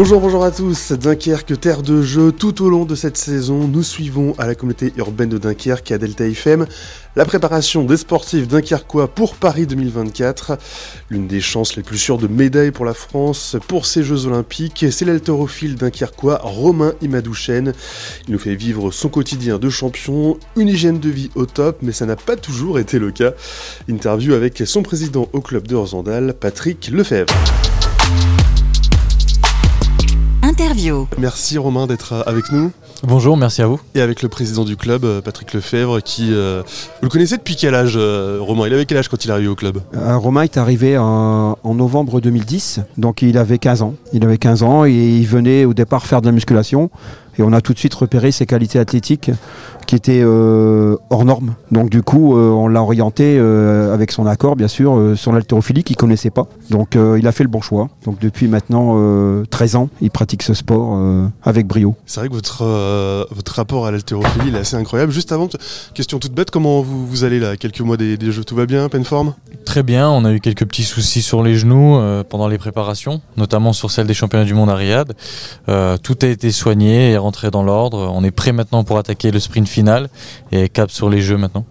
Bonjour, bonjour à tous. Dunkerque, terre de jeu. Tout au long de cette saison, nous suivons à la communauté urbaine de Dunkerque à Delta FM la préparation des sportifs dunkerquois pour Paris 2024. L'une des chances les plus sûres de médailles pour la France pour ces Jeux Olympiques, c'est l'haltérophile dunkerquois Romain Imadouchen. Il nous fait vivre son quotidien de champion, une hygiène de vie au top, mais ça n'a pas toujours été le cas. Interview avec son président au club de Rosendal, Patrick Lefebvre. Interview. Merci Romain d'être avec nous. Bonjour, merci à vous. Et avec le président du club, euh, Patrick Lefebvre, qui... euh, vous le connaissez depuis quel âge, euh, Romain? Il avait quel âge quand il est arrivé au club? Euh, Romain est arrivé en, en novembre 2010, donc il avait 15 ans. Il avait 15 ans et il venait au départ faire de la musculation. Et on a tout de suite repéré ses qualités athlétiques qui étaient euh, hors normes. Donc du coup, euh, on l'a orienté euh, avec son accord, bien sûr, sur l'haltérophilie qu'il connaissait pas. Donc il a fait le bon choix. Donc depuis maintenant euh, 13 ans, il pratique ce sport avec brio. C'est vrai que votre, votre rapport à l'haltérophilie il est assez incroyable. Juste avant, question toute bête, comment vous, allez là? Quelques mois des, des Jeux, tout va bien Pleine forme? Très bien, on a eu quelques petits soucis sur les genoux euh, pendant les préparations, notamment sur celle des championnats du monde à Riyad. Euh, tout a été soigné et rentré dans l'ordre. On est prêt maintenant pour attaquer le sprint final et cap sur les jeux maintenant.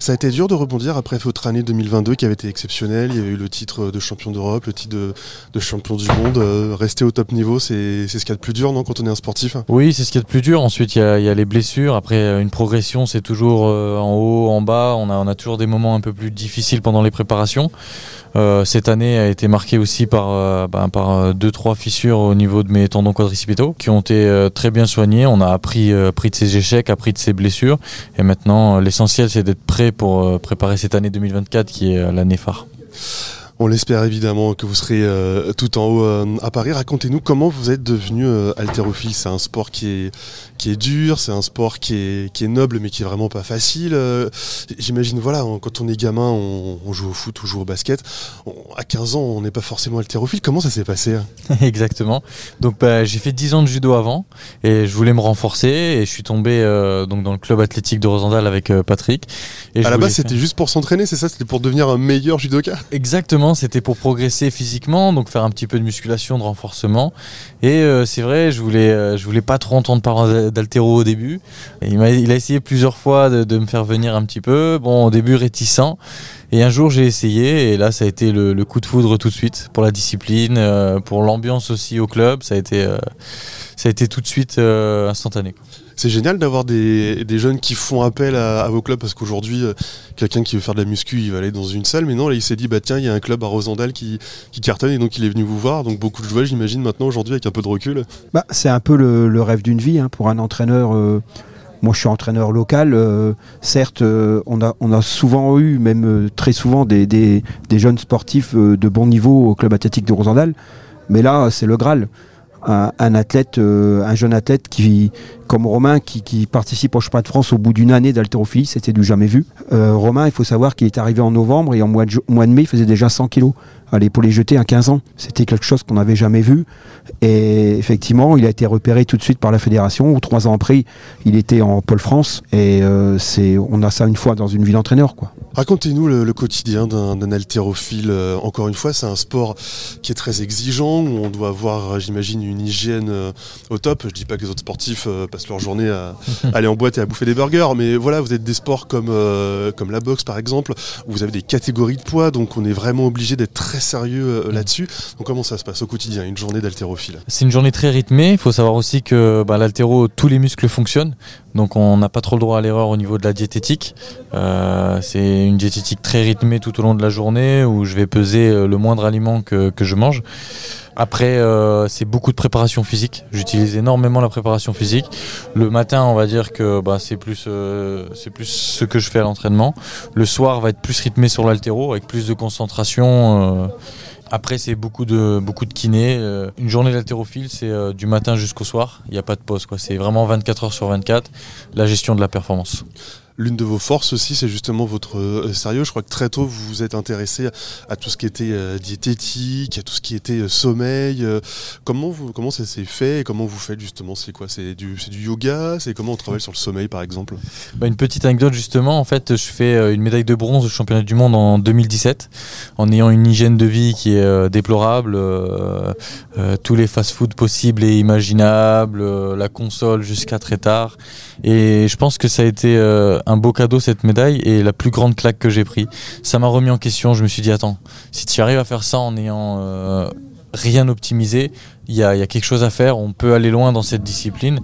Ça a été dur de rebondir après votre année 2022 qui avait été exceptionnelle. Il y avait eu le titre de champion d'Europe, le titre de, de champion du monde. Euh, rester au top niveau, c'est ce qu'il y a de plus dur, non, quand on est un sportif? Oui, c'est ce qui est le plus dur. Ensuite, il y a, y a les blessures. Après, euh, une progression, c'est toujours euh, en haut, en bas. On a, on a toujours des moments un peu plus difficiles pendant les préparations. Euh, cette année a été marquée aussi par, ben, par euh, deux, trois fissures au niveau de mes tendons quadricipitaux qui ont été très bien soignés. On a appris, appris de ces échecs, appris de ces blessures. Et maintenant, l'essentiel, c'est d'être prêt pour préparer cette année 2024 qui est l'année phare. On l'espère évidemment que vous serez euh, tout en haut euh, à Paris. Racontez-nous comment vous êtes devenu euh, haltérophile. C'est un sport qui est, qui est dur, c'est un sport qui est, qui est noble mais qui est vraiment pas facile. Euh, J'imagine, voilà, on- quand on est gamin, on, on joue au foot, on joue au basket. On- à 15 ans, on n'est pas forcément haltérophile. Comment ça s'est passé hein? Exactement. Donc bah, j'ai fait 10 ans de judo avant et je voulais me renforcer et je suis tombé euh, donc dans le club athlétique de Rosendal avec euh, Patrick. Et À la base, c'était juste pour s'entraîner, c'est ça? C'était pour devenir un meilleur judoka? Exactement, c'était pour progresser physiquement, donc faire un petit peu de musculation, de renforcement. Et euh, c'est vrai, je voulais, euh, voulais pas trop entendre parler d'altéro au début. Il a essayé plusieurs fois de, de me faire venir un petit peu. Bon, au début réticent. Et un jour j'ai essayé et là ça a été le, le coup de foudre tout de suite pour la discipline, euh, pour l'ambiance aussi au club. Ça a été, euh, ça a été tout de suite euh, instantané. quoi. C'est génial d'avoir des, des jeunes qui font appel à, à vos clubs parce qu'aujourd'hui, quelqu'un qui veut faire de la muscu, il va aller dans une salle. Mais non, là, il s'est dit, bah tiens, il y a un club à Rosendal qui, qui cartonne et donc il est venu vous voir. Donc beaucoup de joueurs, j'imagine, maintenant, aujourd'hui, avec un peu de recul. Bah, c'est un peu le, le rêve d'une vie hein, pour un entraîneur. Moi, je suis entraîneur local. euh, certes, euh, on, a, on a souvent eu, même euh, très souvent, des, des- des jeunes sportifs de bon niveau au club athlétique de Rosendal. Mais là, c'est le Graal. Un, athlète, euh, un jeune athlète qui, comme Romain, qui, participe au championnat de France au bout d'une année d'haltérophilie, c'était du jamais vu. Euh, Romain, il faut savoir qu'il est arrivé en novembre et en mois de, mai, il faisait déjà 100 kilos. Allez, pour les jeter à 15 ans, c'était quelque chose qu'on n'avait jamais vu. Et effectivement, il a été repéré tout de suite par la fédération. Trois ans après, il était en Pôle France. Et euh, c'est, on a ça une fois dans une vie d'entraîneur, quoi. Racontez-nous le, le quotidien d'un haltérophile. Euh, encore une fois, c'est un sport qui est très exigeant, où on doit avoir, euh, j'imagine, une hygiène euh, au top. Je dis pas que les autres sportifs euh, passent leur journée à aller en boîte et à bouffer des burgers, mais voilà, vous êtes des sports comme, comme la boxe, par exemple, où vous avez des catégories de poids, donc on est vraiment obligé d'être très sérieux euh, là-dessus. Donc comment ça se passe au quotidien, une journée d'haltérophile? C'est une journée très rythmée. Il faut savoir aussi que bah, l'altéro, tous les muscles fonctionnent. Donc on n'a pas trop le droit à l'erreur au niveau de la diététique. Euh, une diététique très rythmée tout au long de la journée où je vais peser euh, le moindre aliment que, je mange. Après, euh, c'est beaucoup de préparation physique. J'utilise énormément la préparation physique. Le matin, on va dire que bah, c'est plus, euh, plus ce que je fais à l'entraînement. Le soir va être plus rythmé sur l'altéro avec plus de concentration. après, c'est beaucoup de, beaucoup de kiné. Une journée d'haltérophile, c'est du matin jusqu'au soir. Il n'y a pas de pause. C'est vraiment 24 heures sur 24, la gestion de la performance. L'une de vos forces aussi, c'est justement votre sérieux. Je crois que très tôt, vous vous êtes intéressé à tout ce qui était diététique, à tout ce qui était sommeil. comment comment ça s'est fait et comment vous faites justement? C'est quoi? C'est du, du yoga? C'est comment on travaille sur le sommeil par exemple? Bah, Une petite anecdote justement. En fait, je fais une médaille de bronze au championnat du monde en 2017 en ayant une hygiène de vie qui est déplorable. tous les fast-food possibles et imaginables, la console jusqu'à très tard. Et je pense que ça a été euh, un beau cadeau cette médaille et la plus grande claque que j'ai pris. Ça m'a remis en question. Je me suis dit attends, si tu arrives à faire ça en ayant euh, rien optimisé, il y a, quelque chose à faire. On peut aller loin dans cette discipline.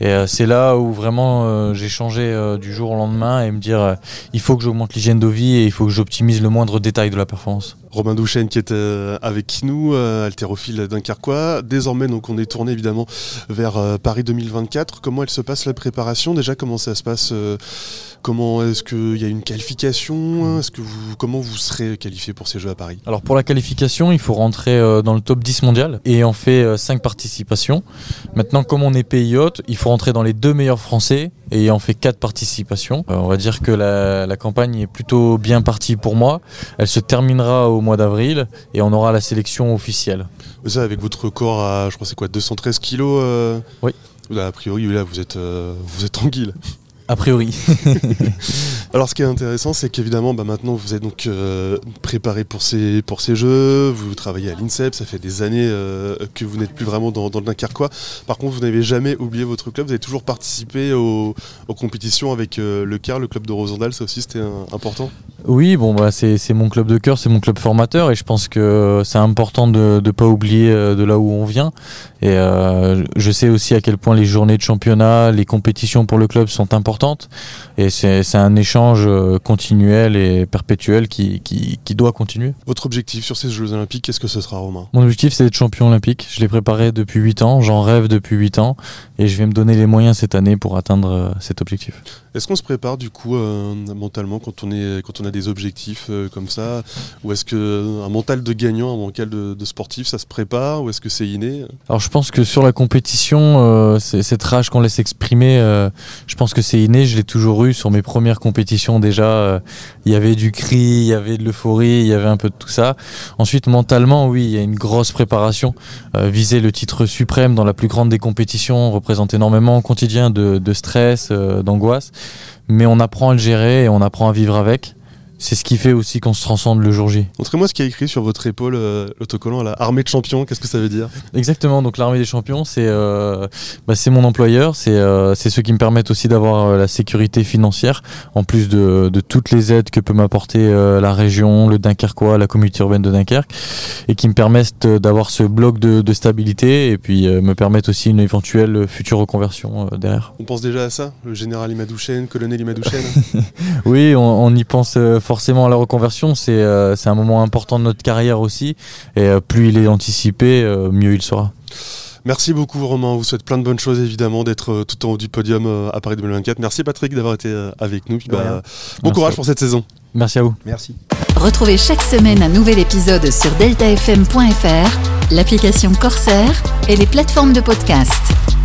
Et euh, c'est là où vraiment j'ai changé du jour au lendemain et me dire il faut que j'augmente l'hygiène de vie et il faut que j'optimise le moindre détail de la performance. Romain Douchen qui est euh, avec nous, euh, haltérophile dunkerquois. Désormais, donc, on est tourné évidemment vers euh, Paris 2024. Comment elle se passe la préparation? Déjà, comment ça se passe Comment est-ce qu'il y a une qualification? Est-ce que vous, comment vous serez qualifié pour ces Jeux à Paris? Alors pour la qualification, il faut rentrer dans le top 10 mondial et on fait 5 participations. Maintenant, comme on est pays hôte, il faut rentrer dans les deux meilleurs Français et on fait 4 participations. on va dire que la, la campagne est plutôt bien partie pour moi. Elle se terminera au mois d'avril et on aura la sélection officielle. Ça, avec votre record à, je crois, c'est quoi, 213 kilos euh, Oui. a priori, là, vous êtes, euh, vous êtes tranquille. A priori. Alors, ce qui est intéressant, c'est qu'évidemment, bah, maintenant, vous êtes donc euh, préparé pour ces, pour ces jeux, vous travaillez à l'INSEP, ça fait des années euh, que vous n'êtes plus vraiment dans, dans le Dunkerquois. Par contre, vous n'avez jamais oublié votre club, vous avez toujours participé aux, compétitions avec euh, le CAR, le club de Rosendal, ça aussi c'était important Oui, bon, bah, c'est mon club de cœur, c'est mon club formateur, et je pense que c'est important de ne pas oublier de là où on vient. Et je sais aussi à quel point les journées de championnat, les compétitions pour le club sont importantes importante et c'est un échange euh, continuel et perpétuel qui, qui, doit continuer. Votre objectif sur ces Jeux Olympiques, qu'est-ce que ce sera, Romain? Mon objectif, c'est d'être champion olympique. Je l'ai préparé depuis 8 ans, j'en rêve depuis 8 ans et je vais me donner les moyens cette année pour atteindre euh, cet objectif. Est-ce qu'on se prépare du coup euh, mentalement quand on, est, quand on a des objectifs comme ça? Ou est-ce qu'un mental de gagnant, un mental de, sportif, ça se prépare? Ou est-ce que c'est inné? Alors je pense que sur la compétition, cette rage qu'on laisse exprimer, je pense que c'est je l'ai toujours eu sur mes premières compétitions déjà. Euh, il y avait du cri, il y avait de l'euphorie, il y avait un peu de tout ça. Ensuite, mentalement, oui, il y a une grosse préparation. Euh, viser le titre suprême dans la plus grande des compétitions représente énormément au quotidien de, stress, euh, d'angoisse. Mais on apprend à le gérer et on apprend à vivre avec. C'est ce qui fait aussi qu'on se transcende le jour J. Montrez-moi ce qui a écrit sur votre épaule, euh, l'autocollant, la armée de champions, qu'est-ce que ça veut dire? Exactement, donc l'armée des champions, c'est euh, bah, mon employeur, c'est euh, ceux qui me permettent aussi d'avoir euh, la sécurité financière, en plus de, de toutes les aides que peut m'apporter euh, la région, le Dunkerquois, la communauté urbaine de Dunkerque, et qui me permettent d'avoir ce bloc de, de, stabilité, et puis me permettent aussi une éventuelle future reconversion derrière. On pense déjà à ça, le général Imadouchen, colonel Imadouchen? Oui, on, on y pense forcément la reconversion, euh, c'est un moment important de notre carrière aussi. Et euh, plus il est anticipé, euh, mieux il sera. Merci beaucoup Romain, on vous souhaite plein de bonnes choses évidemment d'être tout en haut du podium à Paris 2024. Merci Patrick d'avoir été avec nous. Bah, bon courage pour cette saison. Merci à vous. Merci. Retrouvez chaque semaine un nouvel épisode sur deltafm.fr, l'application Corsair et les plateformes de podcast.